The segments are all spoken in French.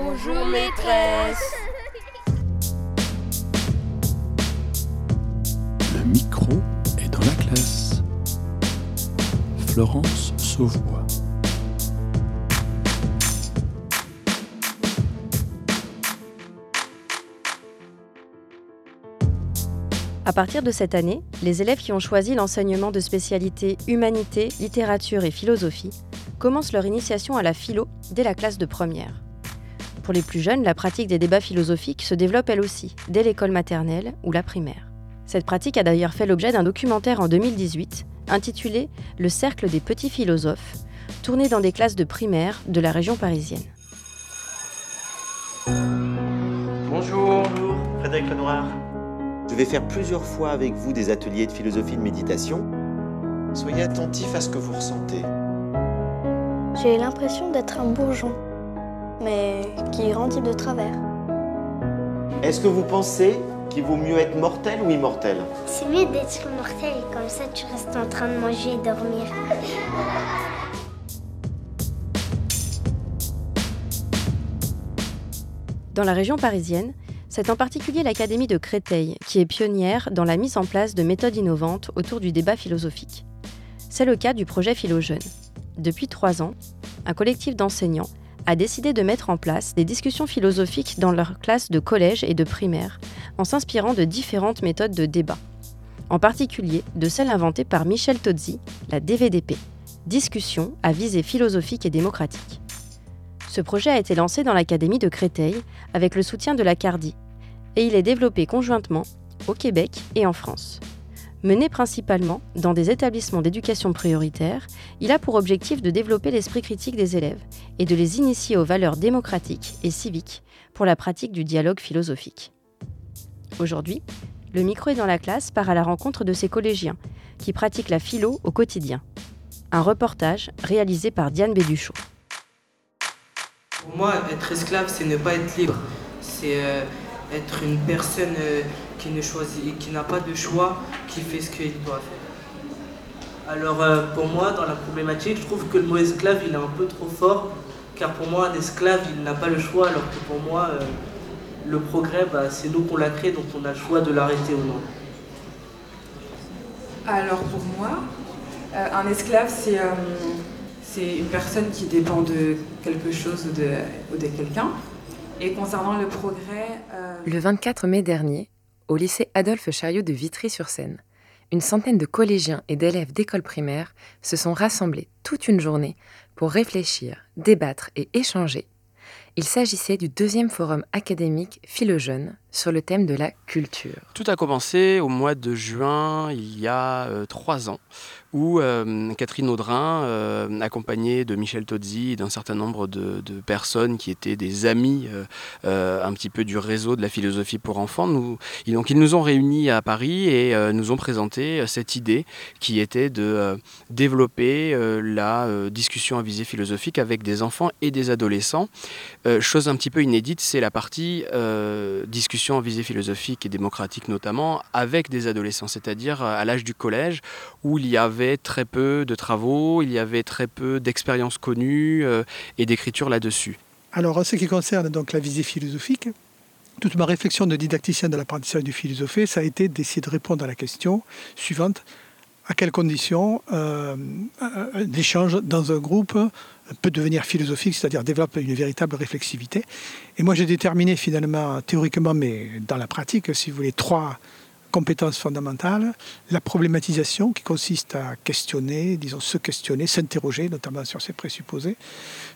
Bonjour maîtresse. Le micro est dans la classe. Florence Sauvois. À partir de cette année, les élèves qui ont choisi l'enseignement de spécialité humanité, littérature et philosophie commencent leur initiation à la philo dès la classe de première. Pour les plus jeunes, la pratique des débats philosophiques se développe elle aussi, dès l'école maternelle ou la primaire. Cette pratique a d'ailleurs fait l'objet d'un documentaire en 2018 intitulé Le cercle des petits philosophes, tourné dans des classes de primaire de la région parisienne. Bonjour, bonjour, Frédéric Lenoir. Je vais faire plusieurs fois avec vous des ateliers de philosophie de méditation. Soyez attentif à ce que vous ressentez. J'ai l'impression d'être un bourgeon, mais qui grandit de travers. Est-ce que vous pensez qu'il vaut mieux être mortel ou immortel? C'est mieux d'être mortel, comme ça tu restes en train de manger et dormir. Dans la région parisienne, c'est en particulier l'Académie de Créteil qui est pionnière dans la mise en place de méthodes innovantes autour du débat philosophique. C'est le cas du projet Philogène. Depuis trois ans, un collectif d'enseignants a décidé de mettre en place des discussions philosophiques dans leurs classes de collège et de primaire, en s'inspirant de différentes méthodes de débat. En particulier de celle inventée par Michel Tozzi, la DVDP, Discussion à visée philosophique et démocratique. Ce projet a été lancé dans l'Académie de Créteil avec le soutien de la CARDI et il est développé conjointement au Québec et en France. Mené principalement dans des établissements d'éducation prioritaire, il a pour objectif de développer l'esprit critique des élèves et de les initier aux valeurs démocratiques et civiques pour la pratique du dialogue philosophique. Aujourd'hui, le micro est dans la classe part à la rencontre de ces collégiens qui pratiquent la philo au quotidien. Un reportage réalisé par Diane Béduchot. Pour moi, être esclave, c'est ne pas être libre. C'est euh, être une personne euh, qui ne choisit, qui n'a pas de choix, qui fait ce qu'il doit faire. Alors euh, pour moi, dans la problématique, je trouve que le mot esclave, il est un peu trop fort, car pour moi, un esclave, il n'a pas le choix, alors que pour moi, euh, le progrès, bah, c'est nous qu'on l'a créé, donc on a le choix de l'arrêter ou non. Alors pour moi, euh, un esclave, c'est euh, c'est une personne qui dépend de quelque chose ou de, ou de quelqu'un. Et concernant le progrès... euh, Le 24 mai dernier, au lycée Adolphe Chariot de Vitry-sur-Seine, une centaine de collégiens et d'élèves d'école primaire se sont rassemblés toute une journée pour réfléchir, débattre et échanger. Il s'agissait du deuxième forum académique Philogène sur le thème de la culture. Tout a commencé au mois de juin, il y a euh, trois ans, où euh, Catherine Audrin, euh, accompagnée de Michel Tozzi et d'un certain nombre de, personnes qui étaient des amis euh, un petit peu du réseau de la philosophie pour enfants, nous, ils, donc, ils nous ont réunis à Paris et nous ont présenté cette idée qui était de développer la discussion à visée philosophique avec des enfants et des adolescents. Chose un petit peu inédite, c'est la partie discussion en visée philosophique et démocratique notamment avec des adolescents, c'est-à-dire à l'âge du collège où il y avait très peu de travaux, il y avait très peu d'expériences connues euh, et d'écriture là-dessus. Alors, en ce qui concerne donc la visée philosophique, toute ma réflexion de didacticien de l'apprentissage du philosophie, ça a été d'essayer de répondre à la question suivante à quelles conditions euh, un- un échange dans un groupe peut devenir philosophique, c'est-à-dire développe une véritable réflexivité? Et moi, j'ai déterminé finalement, théoriquement, mais dans la pratique, si vous voulez, trois compétences fondamentales. La problématisation, qui consiste à questionner, disons, se questionner, s'interroger, notamment sur ses présupposés.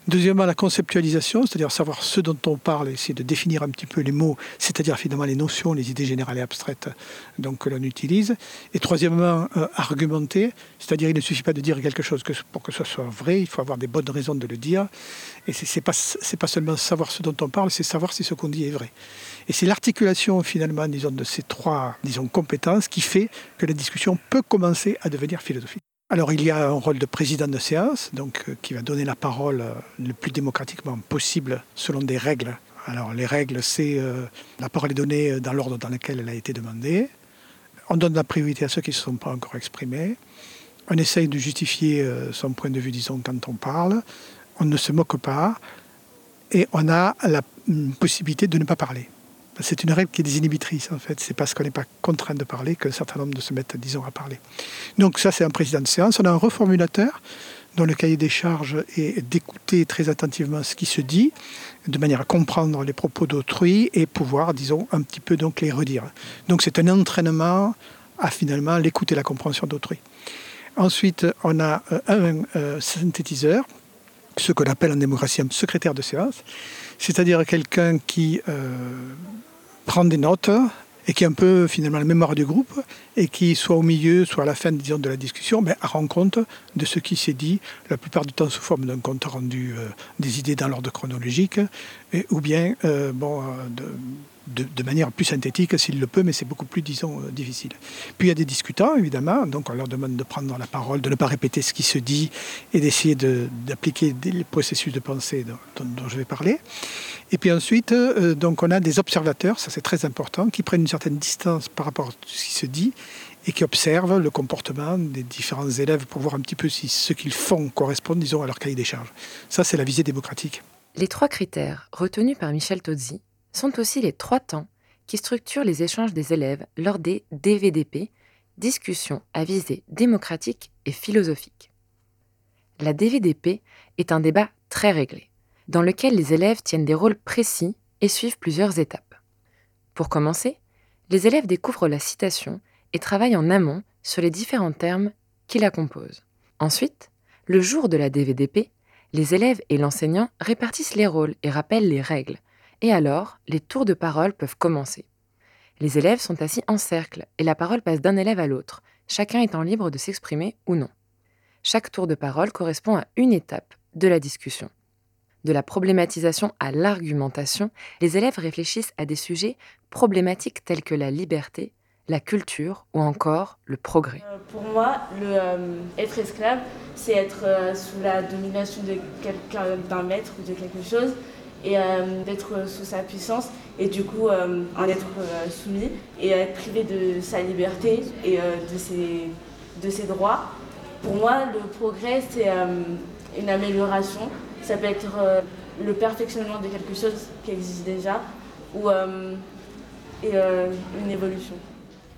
Deuxièmement, la conceptualisation, c'est-à-dire savoir ce dont on parle, essayer de définir un petit peu les mots, c'est-à-dire finalement les notions, les idées générales et abstraites donc, que l'on utilise. Et troisièmement, euh, argumenter, c'est-à-dire il ne suffit pas de dire quelque chose pour que ce soit vrai, il faut avoir des bonnes raisons de le dire. Et c'est n'est pas, pas seulement savoir ce dont on parle, c'est savoir si ce qu'on dit est vrai. Et c'est l'articulation finalement, disons, de ces trois, disons, compétences qui fait que la discussion peut commencer à devenir philosophique. Alors il y a un rôle de président de séance, donc euh, qui va donner la parole euh, le plus démocratiquement possible selon des règles. Alors les règles, c'est euh, la parole est donnée dans l'ordre dans lequel elle a été demandée. On donne la priorité à ceux qui ne se sont pas encore exprimés. On essaye de justifier son point de vue, disons, quand on parle. On ne se moque pas. et on a la possibilité de ne pas parler. C'est une règle qui est désinhibitrice en fait. C'est parce qu'on n'est pas contraint de parler qu'un certain nombre de se mettent, disons, à parler. Donc ça, c'est un président de séance. On a un reformulateur dont le cahier des charges est d'écouter très attentivement ce qui se dit, de manière à comprendre les propos d'autrui et pouvoir, disons, un petit peu donc les redire. Donc c'est un entraînement à finalement l'écoute et la compréhension d'autrui. Ensuite, on a euh, un euh, synthétiseur, ce qu'on appelle en démocratie un secrétaire de séance, c'est-à-dire quelqu'un qui euh, prend des notes et qui est un peu finalement la mémoire du groupe et qui, soit au milieu, soit à la fin de la discussion, ben, rend compte de ce qui s'est dit, la plupart du temps sous forme d'un compte rendu des idées dans l'ordre chronologique, ou bien bon, de, de, manière plus synthétique s'il le peut, mais c'est beaucoup plus, disons, euh, difficile. Puis il y a des discutants, évidemment, donc on leur demande de prendre la parole, de ne pas répéter ce qui se dit et d'essayer d'appliquer les processus de pensée dont, je vais parler. Et puis ensuite, euh, donc on a des observateurs, ça c'est très important, qui prennent une certaine distance par rapport à ce qui se dit et qui observent le comportement des différents élèves pour voir un petit peu si ce qu'ils font correspond, disons, à leur cahier des charges. Ça, c'est la visée démocratique. Les trois critères retenus par Michel Tozzi sont aussi les trois temps qui structurent les échanges des élèves lors des DVDP, discussions à visée démocratique et philosophique. La DVDP est un débat très réglé, dans lequel les élèves tiennent des rôles précis et suivent plusieurs étapes. Pour commencer, les élèves découvrent la citation et travaillent en amont sur les différents termes qui la composent. Ensuite, le jour de la DVDP, les élèves et l'enseignant répartissent les rôles et rappellent les règles, et alors, les tours de parole peuvent commencer. Les élèves sont assis en cercle et la parole passe d'un élève à l'autre, chacun étant libre de s'exprimer ou non. Chaque tour de parole correspond à une étape de la discussion. De la problématisation à l'argumentation, les élèves réfléchissent à des sujets problématiques tels que la liberté, la culture ou encore le progrès. Euh, pour moi, euh, être esclave, c'est être euh, sous la domination de quelqu'un, d'un maître ou de quelque chose, et euh, d'être sous sa puissance et du coup euh, en être euh, soumis et être privé de sa liberté et de, ses, droits. Pour moi, le progrès, c'est une amélioration. Ça peut être le perfectionnement de quelque chose qui existe déjà ou une évolution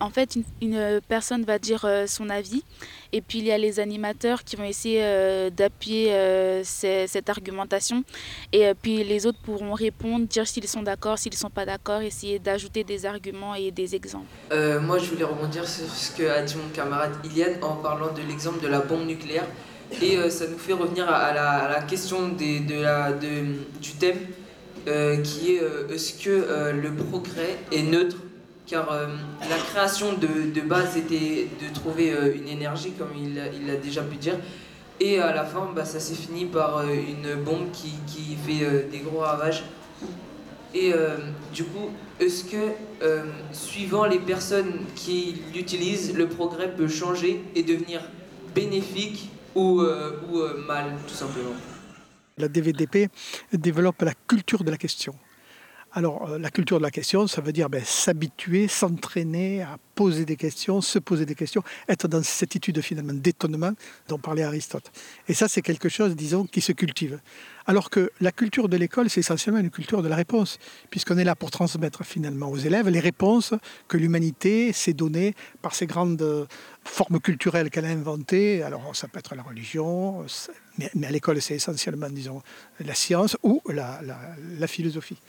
en fait, une, personne va dire euh, son avis. Et puis il y a les animateurs qui vont essayer euh, d'appuyer euh, cette argumentation. Et puis les autres pourront répondre, dire s'ils sont d'accord, s'ils ne sont pas d'accord, essayer d'ajouter des arguments et des exemples. moi, je voulais rebondir sur ce que a dit mon camarade Iliane en parlant de l'exemple de la bombe nucléaire. Et ça nous fait revenir à, la, question du thème qui est est-ce que le progrès est neutre car euh, la création de, base était de trouver euh, une énergie, comme il, il a déjà pu dire, et à la fin, bah, ça s'est fini par euh, une bombe qui, qui fait des gros ravages. Et du coup, est-ce que, suivant les personnes qui l'utilisent, le progrès peut changer et devenir bénéfique ou, ou mal, tout simplement? La DVDP développe la culture de la question. Alors, euh, la culture de la question, ça veut dire ben, s'habituer, s'entraîner à poser des questions, se poser des questions, être dans cette attitude finalement d'étonnement dont parlait Aristote. Et ça, c'est quelque chose, disons, qui se cultive. Alors que la culture de l'école, c'est essentiellement une culture de la réponse, puisqu'on est là pour transmettre finalement aux élèves les réponses que l'humanité s'est données par ces grandes formes culturelles qu'elle a inventées. Alors, ça peut être la religion, mais à l'école, c'est essentiellement, disons, la science ou la philosophie.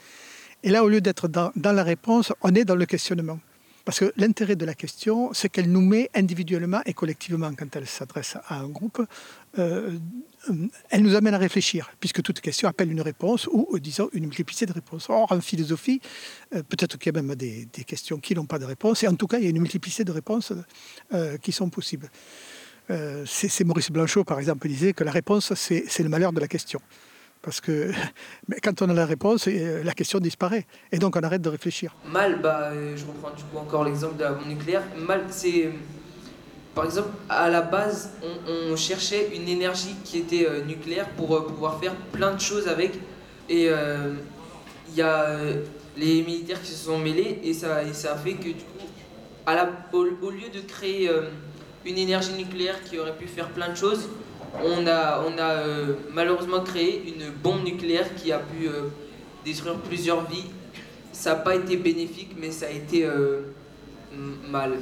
Et là, au lieu d'être dans, la réponse, on est dans le questionnement. Parce que l'intérêt de la question, c'est qu'elle nous met individuellement et collectivement, quand elle s'adresse à un groupe, euh, elle nous amène à réfléchir, puisque toute question appelle une réponse ou, disons, une multiplicité de réponses. Or, en philosophie, euh, peut-être qu'il y a même des, questions qui n'ont pas de réponse, et en tout cas, il y a une multiplicité de réponses euh, qui sont possibles. c'est Maurice Blanchot, par exemple, disait que la réponse, c'est le malheur de la question. Parce que mais quand on a la réponse, euh, la question disparaît. Et donc on arrête de réfléchir. Mal, bah, euh, je reprends du coup encore l'exemple de la bombe nucléaire. Mal, c'est. Par exemple, à la base, on, cherchait une énergie qui était euh, nucléaire pour pouvoir faire plein de choses avec. Et il y a les militaires qui se sont mêlés et ça, fait que du coup, au, lieu de créer une énergie nucléaire qui aurait pu faire plein de choses, on a, on a euh, malheureusement créé une bombe nucléaire qui a pu euh, détruire plusieurs vies. Ça n'a pas été bénéfique, mais ça a été euh, mal.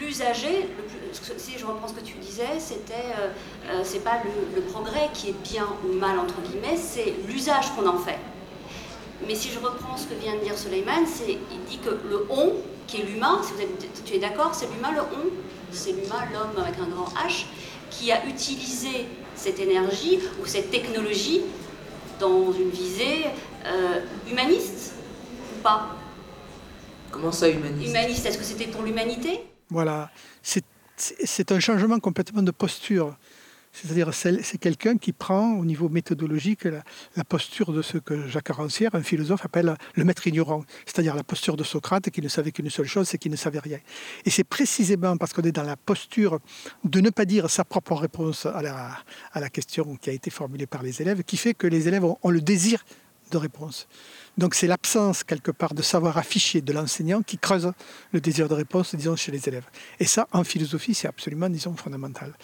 L'usager, si je reprends ce que tu disais, c'était, c'est pas le, progrès qui est bien ou mal entre guillemets, c'est l'usage qu'on en fait. Mais si je reprends ce que vient de dire Suleiman, c'est, il dit que le on, qui est l'humain, si vous êtes, tu es d'accord, c'est l'humain le on, c'est l'humain, l'homme avec un grand H, qui a utilisé cette énergie ou cette technologie dans une visée euh, humaniste ou pas Comment ça humaniste? Humaniste, est-ce que c'était pour l'humanité? Voilà, c'est un changement complètement de posture. C'est-à-dire, c'est quelqu'un qui prend au niveau méthodologique la, posture de ce que Jacques Rancière, un philosophe, appelle le maître ignorant. C'est-à-dire la posture de Socrate qui ne savait qu'une seule chose, c'est qu'il ne savait rien. Et c'est précisément parce qu'on est dans la posture de ne pas dire sa propre réponse à la, question qui a été formulée par les élèves qui fait que les élèves ont, ont le désir de réponse. Donc c'est l'absence quelque part de savoir affiché de l'enseignant qui creuse le désir de réponse, disons, chez les élèves. Et ça, en philosophie, c'est absolument, disons, fondamental.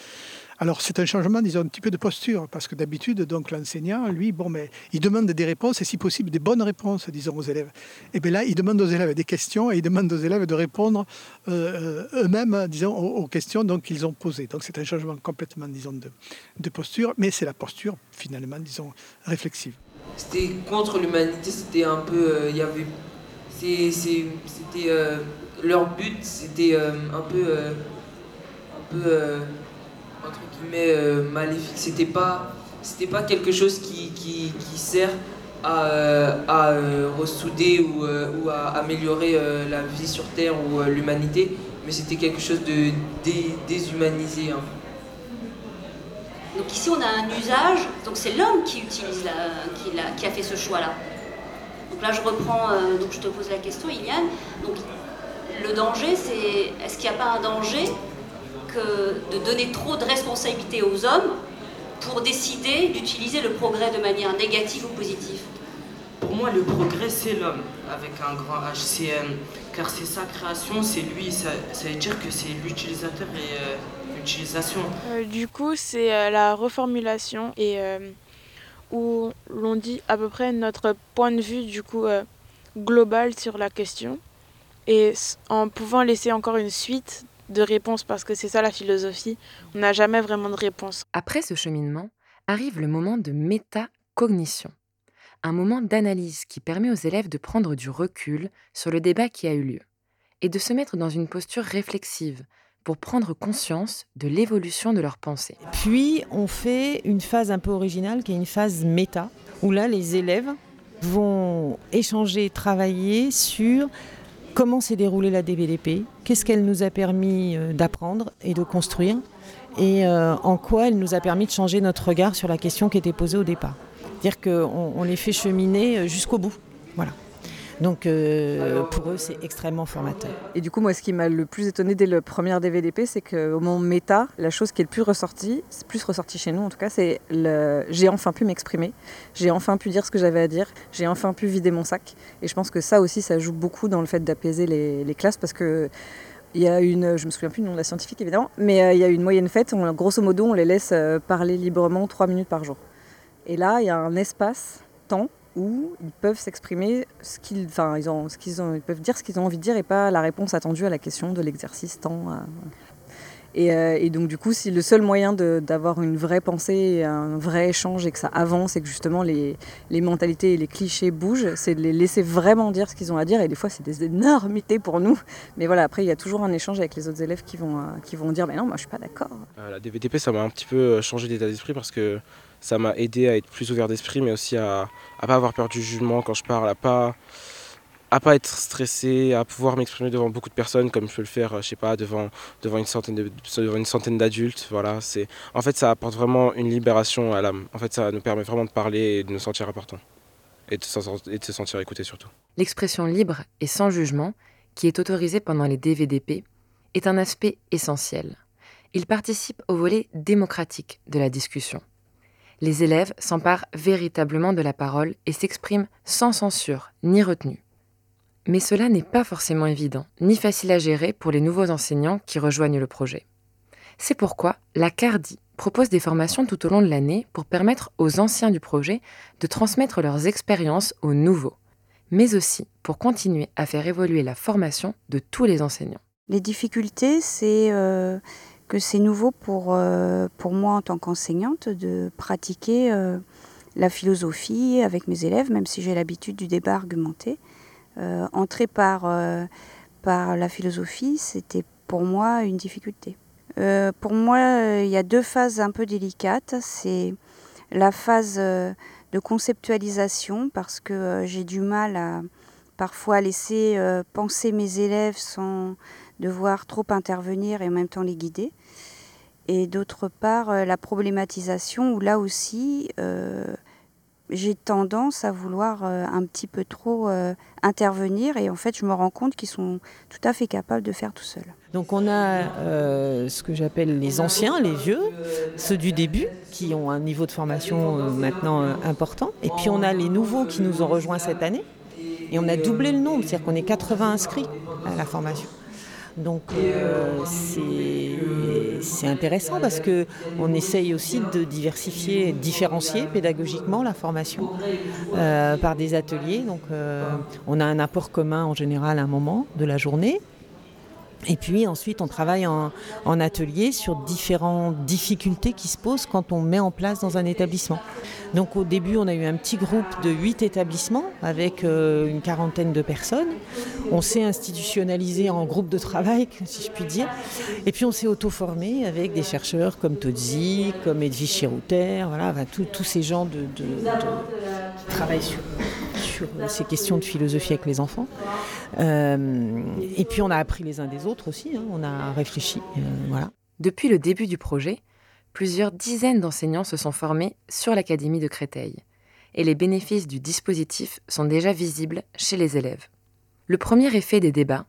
Alors c'est un changement, disons, un petit peu de posture, parce que d'habitude, donc l'enseignant, lui, bon, mais il demande des réponses et si possible des bonnes réponses, disons, aux élèves. Et bien là, il demande aux élèves des questions et il demande aux élèves de répondre euh, eux-mêmes, disons, aux, questions qu'ils ont posées. Donc c'est un changement complètement, disons, de, posture, mais c'est la posture finalement, disons, réflexive. C'était contre l'humanité, c'était un peu, euh, il y avait, c'était euh, leur but, c'était un peu, un peu entre euh, maléfique. C'était pas, pas quelque chose qui, sert à, euh, euh, ressouder ou, ou, à améliorer la vie sur Terre ou l'humanité, mais c'était quelque chose de déshumanisé. Hein. Donc ici on a un usage, donc c'est l'homme qui utilise la, qui, qui, a fait ce choix-là. Donc là je reprends, donc je te pose la question, Iliane. Donc le danger, c'est est-ce qu'il n'y a pas un danger de donner trop de responsabilités aux hommes pour décider d'utiliser le progrès de manière négative ou positive. Pour moi, le progrès, c'est l'homme, avec un grand HCM, car c'est sa création, c'est lui, ça, veut dire que c'est l'utilisateur et euh, l'utilisation. Euh, du coup, c'est euh, la reformulation et où l'on dit à peu près notre point de vue du coup global sur la question. Et en pouvant laisser encore une suite de réponse parce que c'est ça la philosophie. On n'a jamais vraiment de réponse. Après ce cheminement, arrive le moment de métacognition, un moment d'analyse qui permet aux élèves de prendre du recul sur le débat qui a eu lieu et de se mettre dans une posture réflexive pour prendre conscience de l'évolution de leur pensée. Puis on fait une phase un peu originale qui est une phase méta, où là les élèves vont échanger, travailler sur comment s'est déroulée la DVDP, qu'est-ce qu'elle nous a permis euh, d'apprendre et de construire, et euh, en quoi elle nous a permis de changer notre regard sur la question qui était posée au départ? C'est-à-dire qu'on on les fait cheminer euh, jusqu'au bout. Voilà. Donc euh, pour eux, c'est extrêmement formateur. Et du coup, moi, ce qui m'a le plus étonné dès le premier DVDP, c'est qu'au moment méta, la chose qui est le plus ressortie, plus ressortie chez nous en tout cas, c'est le j'ai enfin pu m'exprimer, j'ai enfin pu dire ce que j'avais à dire, j'ai enfin pu vider mon sac. Et je pense que ça aussi, ça joue beaucoup dans le fait d'apaiser les, les classes parce que il y a une, je me souviens plus du nom de la scientifique évidemment, mais euh, il y a une moyenne faite. grosso modo, on les laisse euh, parler librement trois minutes par jour. Et là, il y a un espace, temps, où ils peuvent s'exprimer ce qu'ils, enfin, ils, ont, ce qu'ils ont, ils peuvent dire ce qu'ils ont envie de dire et pas la réponse attendue à la question de l'exercice. Euh, euh, et, donc du coup, si le seul moyen d'avoir une vraie pensée, un vrai échange et que ça avance et que justement les, les mentalités et les clichés bougent, c'est de les laisser vraiment dire ce qu'ils ont à dire. Et des fois, c'est des énormités pour nous. Mais voilà, après, il y a toujours un échange avec les autres élèves qui vont, euh, qui vont dire, mais non, moi je suis pas d'accord. la DVTP, ça m'a un petit peu changé d'état d'esprit parce que ça m'a aidé à être plus ouvert d'esprit, mais aussi à ne pas avoir peur du jugement quand je parle, à pas à pas être stressé, à pouvoir m'exprimer devant beaucoup de personnes comme je peux le faire, je sais pas, devant, devant une centaine d'adultes. Voilà, en fait ça apporte vraiment une libération à l'âme. En fait, ça nous permet vraiment de parler et de nous sentir importants et de, et de se sentir écouté surtout. L'expression libre et sans jugement, qui est autorisée pendant les DVDP, est un aspect essentiel. Il participe au volet démocratique de la discussion les élèves s'emparent véritablement de la parole et s'expriment sans censure ni retenue. Mais cela n'est pas forcément évident, ni facile à gérer pour les nouveaux enseignants qui rejoignent le projet. C'est pourquoi la CARDI propose des formations tout au long de l'année pour permettre aux anciens du projet de transmettre leurs expériences aux nouveaux, mais aussi pour continuer à faire évoluer la formation de tous les enseignants. Les difficultés, c'est euh, que c'est nouveau pour, euh, pour moi en tant qu'enseignante de pratiquer euh, la philosophie avec mes élèves, même si j'ai l'habitude du débat argumenté. entrer par, par la philosophie, c'était pour moi une difficulté. pour moi, il y a deux phases un peu délicates. C'est la phase de conceptualisation, parce que j'ai du mal à parfois laisser penser mes élèves sans devoir trop intervenir et en même temps les guider. Et d'autre part, euh, la problématisation où là aussi, euh, j'ai tendance à vouloir euh, un petit peu trop intervenir et en fait je me rends compte qu'ils sont tout à fait capables de faire tout seuls. Donc on a ce que j'appelle les anciens, les vieux, ceux du début qui ont un niveau de formation maintenant important et puis on a les nouveaux qui nous ont rejoints cette année et on a doublé le nombre, c'est-à-dire qu'on est 80 inscrits à la formation. Donc euh, c'est intéressant parce qu'on essaye aussi de diversifier, différencier pédagogiquement la formation euh, par des ateliers. Donc euh, on a un apport commun en général à un moment de la journée. Et puis ensuite, on travaille en, atelier sur différentes difficultés qui se posent quand on met en place dans un établissement. Donc au début, on a eu un petit groupe de huit établissements avec euh, une quarantaine de personnes. On s'est institutionnalisé en groupe de travail, si je puis dire. Et puis on s'est auto-formé avec des chercheurs comme Todzi, comme Edwige Chirouter, voilà, tous ces gens de, de, qui travaillent sur, sur, ces questions de philosophie avec les enfants. Euh, et puis on a appris les uns des autres aussi, hein. on a réfléchi. Euh. Depuis le début du projet, plusieurs dizaines d'enseignants se sont formés sur l'Académie de Créteil, et les bénéfices du dispositif sont déjà visibles chez les élèves. Le premier effet des débats,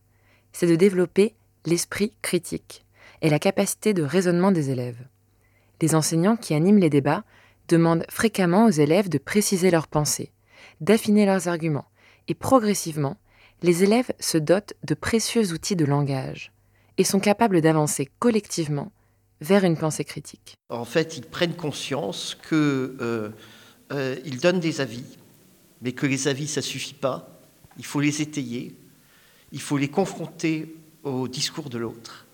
c'est de développer l'esprit critique et la capacité de raisonnement des élèves. Les enseignants qui animent les débats demandent fréquemment aux élèves de préciser leurs pensées, d'affiner leurs arguments, et progressivement, les élèves se dotent de précieux outils de langage et sont capables d'avancer collectivement vers une pensée critique. En fait, ils prennent conscience qu'ils euh, euh, donnent des avis, mais que les avis, ça suffit pas. Il faut les étayer, il faut les confronter au discours de l'autre.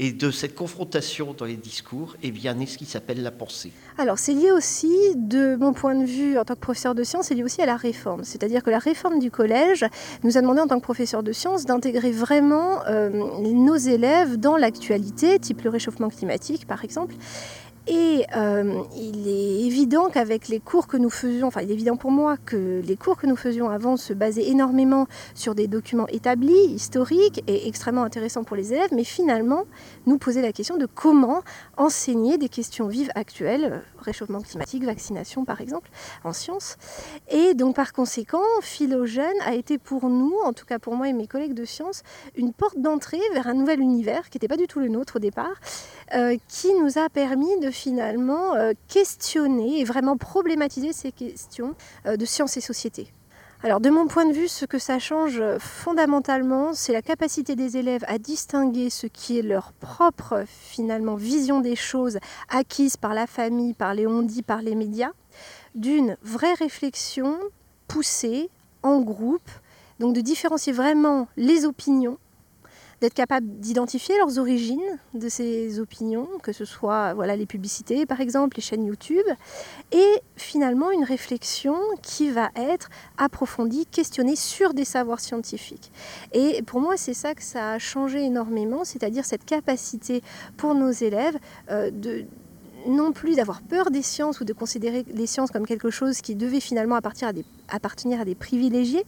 Et de cette confrontation dans les discours, eh bien, naît ce qui s'appelle la pensée. Alors, c'est lié aussi, de mon point de vue en tant que professeur de sciences, c'est lié aussi à la réforme. C'est-à-dire que la réforme du collège nous a demandé en tant que professeur de sciences d'intégrer vraiment euh, nos élèves dans l'actualité, type le réchauffement climatique par exemple, et euh, il est évident qu'avec les cours que nous faisions, enfin il est évident pour moi que les cours que nous faisions avant se basaient énormément sur des documents établis, historiques et extrêmement intéressants pour les élèves, mais finalement nous poser la question de comment enseigner des questions vives actuelles, réchauffement climatique, vaccination par exemple, en sciences. Et donc par conséquent, Philogène a été pour nous, en tout cas pour moi et mes collègues de sciences, une porte d'entrée vers un nouvel univers qui n'était pas du tout le nôtre au départ, euh, qui nous a permis de finalement euh, questionner et vraiment problématiser ces questions euh, de sciences et société. Alors de mon point de vue, ce que ça change fondamentalement, c'est la capacité des élèves à distinguer ce qui est leur propre finalement vision des choses acquise par la famille, par les on-dit, par les médias, d'une vraie réflexion poussée en groupe, donc de différencier vraiment les opinions d'être capable d'identifier leurs origines de ces opinions, que ce soit voilà, les publicités par exemple, les chaînes YouTube, et finalement une réflexion qui va être approfondie, questionnée sur des savoirs scientifiques. Et pour moi, c'est ça que ça a changé énormément, c'est-à-dire cette capacité pour nos élèves euh, de non plus d'avoir peur des sciences ou de considérer les sciences comme quelque chose qui devait finalement appartenir à des, appartenir à des privilégiés,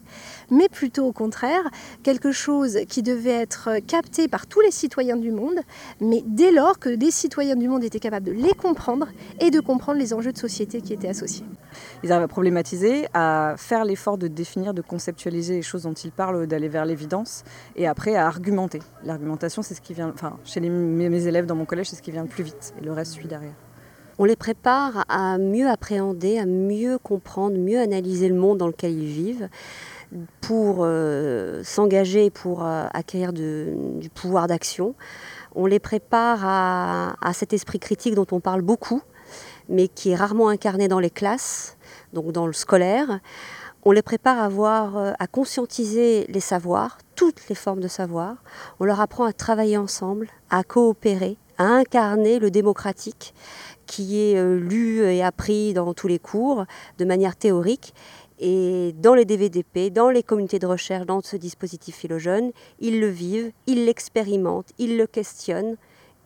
mais plutôt au contraire, quelque chose qui devait être capté par tous les citoyens du monde, mais dès lors que les citoyens du monde étaient capables de les comprendre et de comprendre les enjeux de société qui étaient associés. Ils arrivent à problématiser, à faire l'effort de définir, de conceptualiser les choses dont ils parlent, d'aller vers l'évidence, et après à argumenter. L'argumentation, c'est ce qui vient, enfin, chez mes élèves dans mon collège, c'est ce qui vient le plus vite, et le reste suit derrière on les prépare à mieux appréhender, à mieux comprendre, mieux analyser le monde dans lequel ils vivent pour euh, s'engager, pour euh, acquérir du pouvoir d'action. On les prépare à, à cet esprit critique dont on parle beaucoup, mais qui est rarement incarné dans les classes, donc dans le scolaire. On les prépare à, voir, euh, à conscientiser les savoirs, toutes les formes de savoir. On leur apprend à travailler ensemble, à coopérer, à incarner le démocratique qui est euh, lu et appris dans tous les cours de manière théorique. Et dans les DVDP, dans les communautés de recherche, dans ce dispositif phylogène, ils le vivent, ils l'expérimentent, ils le questionnent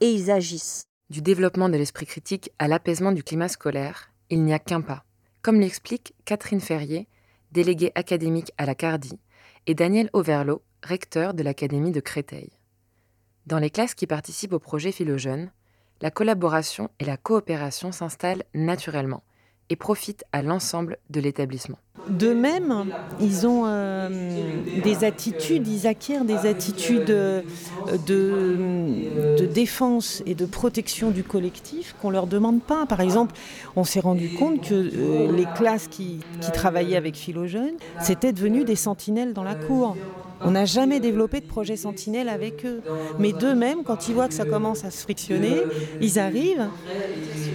et ils agissent. Du développement de l'esprit critique à l'apaisement du climat scolaire, il n'y a qu'un pas. Comme l'explique Catherine Ferrier, déléguée académique à la CARDI, et Daniel Overlo, recteur de l'Académie de Créteil. Dans les classes qui participent au projet Philogène, la collaboration et la coopération s'installent naturellement et profitent à l'ensemble de l'établissement. De même, ils ont euh, des attitudes, ils acquièrent des attitudes euh, de, défense et de protection du collectif qu'on ne leur demande pas. Par exemple, on s'est rendu compte que euh, les classes qui, qui travaillaient avec Philogène, c'était devenu des sentinelles dans la cour. On n'a jamais développé de projet sentinelle avec eux. Mais d'eux-mêmes, quand ils voient que ça commence à se frictionner, ils arrivent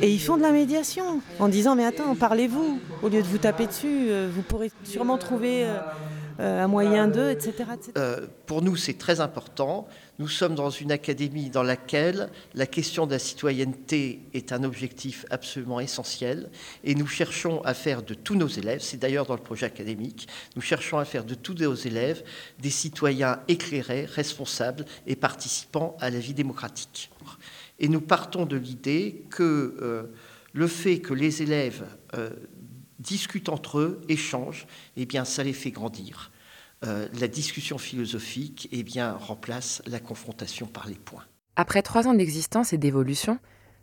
et ils font de la médiation en disant Mais attends, parlez-vous, au lieu de vous taper dessus, euh, vous pourrez sûrement trouver euh, euh, un moyen d'eux, etc. pour nous, c'est très important. Nous sommes dans une académie dans laquelle la question de la citoyenneté est un objectif absolument essentiel et nous cherchons à faire de tous nos élèves, c'est d'ailleurs dans le projet académique, nous cherchons à faire de tous nos élèves des citoyens éclairés, responsables et participants à la vie démocratique. Et nous partons de l'idée que euh, le fait que les élèves euh, discutent entre eux, échangent, eh bien, ça les fait grandir. Euh, la discussion philosophique eh bien, remplace la confrontation par les points. Après trois ans d'existence et d'évolution,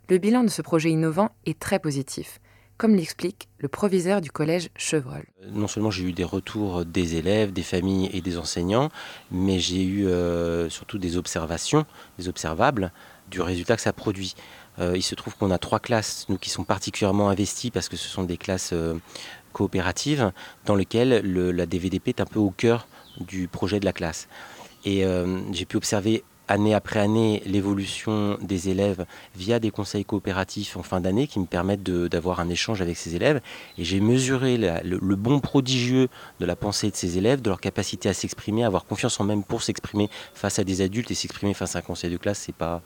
le bilan de ce projet innovant est très positif, comme l'explique le proviseur du collège Chevreul. Non seulement j'ai eu des retours des élèves, des familles et des enseignants, mais j'ai eu euh, surtout des observations, des observables du résultat que ça produit. Il se trouve qu'on a trois classes, nous qui sont particulièrement investies parce que ce sont des classes coopérative dans lequel la DVDP est un peu au cœur du projet de la classe. Et euh, j'ai pu observer année après année l'évolution des élèves via des conseils coopératifs en fin d'année qui me permettent d'avoir un échange avec ces élèves. Et j'ai mesuré le, bon prodigieux de la pensée de ces élèves, de leur capacité à s'exprimer, à avoir confiance en même pour s'exprimer face à des adultes et s'exprimer face à un conseil de classe, c'est pas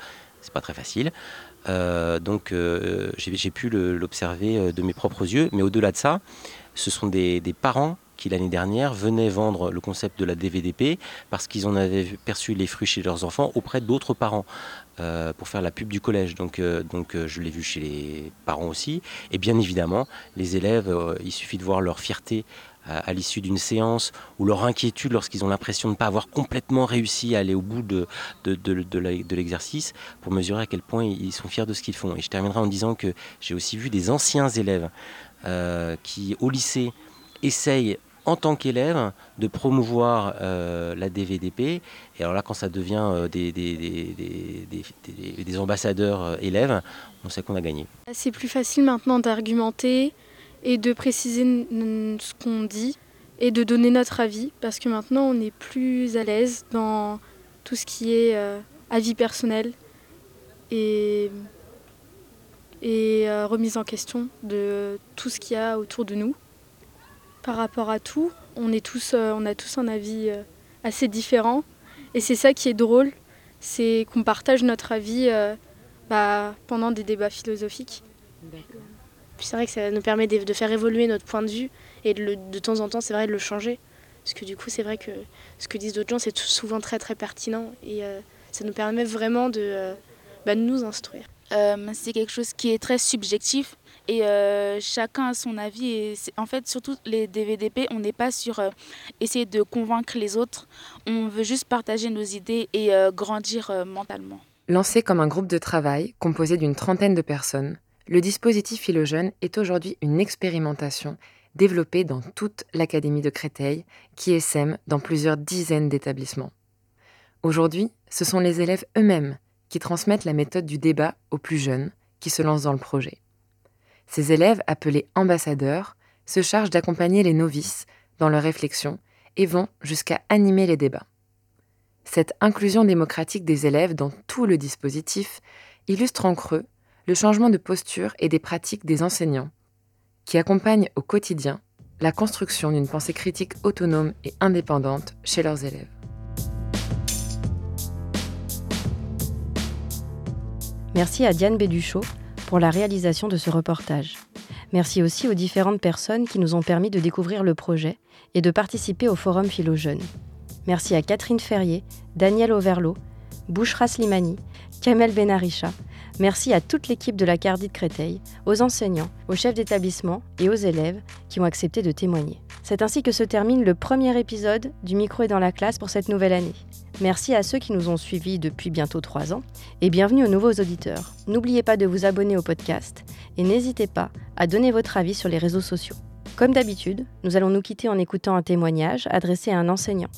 pas très facile. Euh, donc euh, j'ai pu l'observer de mes propres yeux. Mais au-delà de ça, ce sont des, parents qui l'année dernière venaient vendre le concept de la DVDP parce qu'ils en avaient perçu les fruits chez leurs enfants auprès d'autres parents euh, pour faire la pub du collège. Donc, euh, donc euh, je l'ai vu chez les parents aussi. Et bien évidemment, les élèves, il suffit de voir leur fierté à, l'issue d'une séance ou leur inquiétude lorsqu'ils ont l'impression de ne pas avoir complètement réussi à aller au bout de, de, de l'exercice pour mesurer à quel point ils sont fiers de ce qu'ils font. Et je terminerai en disant que j'ai aussi vu des anciens élèves qui, au lycée, essayent en tant qu'élève de promouvoir euh, la DVDP. Et alors là, quand ça devient euh, des, ambassadeurs élèves, on sait qu'on a gagné. C'est plus facile maintenant d'argumenter et de préciser ce qu'on dit et de donner notre avis parce que maintenant on est plus à l'aise dans tout ce qui est avis personnel et et euh, remise en question de tout ce qu'il y a autour de nous. Par rapport à tout, on, est tous, euh, on a tous un avis euh, assez différent. Et c'est ça qui est drôle, c'est qu'on partage notre avis bah, pendant des débats philosophiques. c'est vrai que ça nous permet de, faire évoluer notre point de vue et de, de temps en temps, c'est vrai, de le changer. Parce que du coup, c'est vrai que ce que disent d'autres gens, c'est souvent très très pertinent et ça nous permet vraiment de, bah, de nous instruire. Euh, c'est quelque chose qui est très subjectif et euh, chacun a son avis. Et en fait, surtout les DVDP, on n'est pas sur euh, essayer de convaincre les autres. On veut juste partager nos idées et grandir mentalement. Lancé comme un groupe de travail composé d'une trentaine de personnes, le dispositif Philogène est aujourd'hui une expérimentation développée dans toute l'Académie de Créteil, qui essaime dans plusieurs dizaines d'établissements. Aujourd'hui, ce sont les élèves eux-mêmes qui transmettent la méthode du débat aux plus jeunes qui se lancent dans le projet. Ces élèves, appelés ambassadeurs, se chargent d'accompagner les novices dans leurs réflexions et vont jusqu'à animer les débats. Cette inclusion démocratique des élèves dans tout le dispositif illustre en creux le changement de posture et des pratiques des enseignants, qui accompagnent au quotidien la construction d'une pensée critique autonome et indépendante chez leurs élèves. Merci à Diane Béduchot pour la réalisation de ce reportage. Merci aussi aux différentes personnes qui nous ont permis de découvrir le projet et de participer au Forum Philo Jeunes. Merci à Catherine Ferrier, Daniel Overlot, Bouchra Slimani, Kamel Benarisha. Merci à toute l'équipe de la Cardi de Créteil, aux enseignants, aux chefs d'établissement et aux élèves qui ont accepté de témoigner. C'est ainsi que se termine le premier épisode du Micro est dans la classe pour cette nouvelle année. Merci à ceux qui nous ont suivis depuis bientôt trois ans et bienvenue aux nouveaux auditeurs. N'oubliez pas de vous abonner au podcast et n'hésitez pas à donner votre avis sur les réseaux sociaux. Comme d'habitude, nous allons nous quitter en écoutant un témoignage adressé à un enseignant.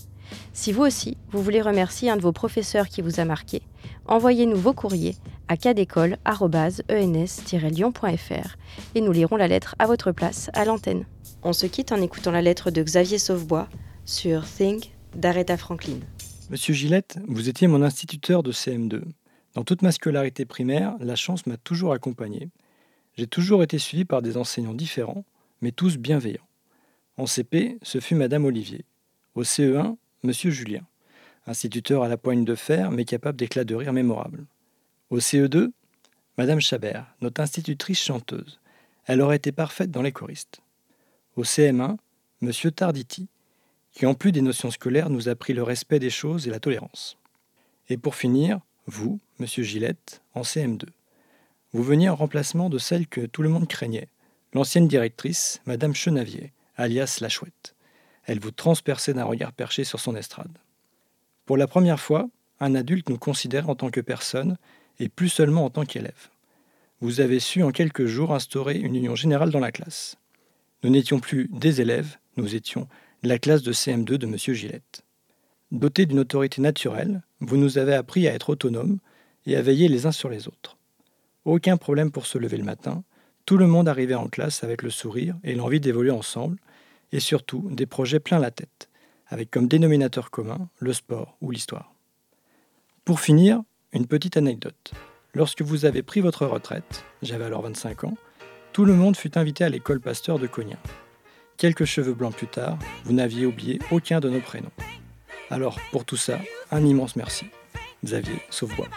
Si vous aussi, vous voulez remercier un de vos professeurs qui vous a marqué, envoyez-nous vos courriers à cadécole.ens-lyon.fr et nous lirons la lettre à votre place à l'antenne. On se quitte en écoutant la lettre de Xavier Sauvebois sur Think d'Aretha Franklin. Monsieur Gillette, vous étiez mon instituteur de CM2. Dans toute ma scolarité primaire, la chance m'a toujours accompagné. J'ai toujours été suivi par des enseignants différents, mais tous bienveillants. En CP, ce fut Madame Olivier. Au CE1, Monsieur Julien, instituteur à la poigne de fer, mais capable d'éclats de rire mémorables. Au CE2, Madame Chabert, notre institutrice chanteuse. Elle aurait été parfaite dans les choristes. Au CM1, Monsieur Tarditi, qui en plus des notions scolaires nous a appris le respect des choses et la tolérance. Et pour finir, vous, Monsieur Gillette, en CM2. Vous veniez en remplacement de celle que tout le monde craignait, l'ancienne directrice, Madame Chenavier, alias la Chouette elle vous transperçait d'un regard perché sur son estrade. Pour la première fois, un adulte nous considère en tant que personne et plus seulement en tant qu'élève. Vous avez su en quelques jours instaurer une union générale dans la classe. Nous n'étions plus des élèves, nous étions la classe de CM2 de M. Gillette. Doté d'une autorité naturelle, vous nous avez appris à être autonomes et à veiller les uns sur les autres. Aucun problème pour se lever le matin, tout le monde arrivait en classe avec le sourire et l'envie d'évoluer ensemble, et surtout des projets plein la tête, avec comme dénominateur commun le sport ou l'histoire. Pour finir, une petite anecdote. Lorsque vous avez pris votre retraite, j'avais alors 25 ans, tout le monde fut invité à l'école Pasteur de Cognac. Quelques cheveux blancs plus tard, vous n'aviez oublié aucun de nos prénoms. Alors, pour tout ça, un immense merci. Xavier Sauvebois.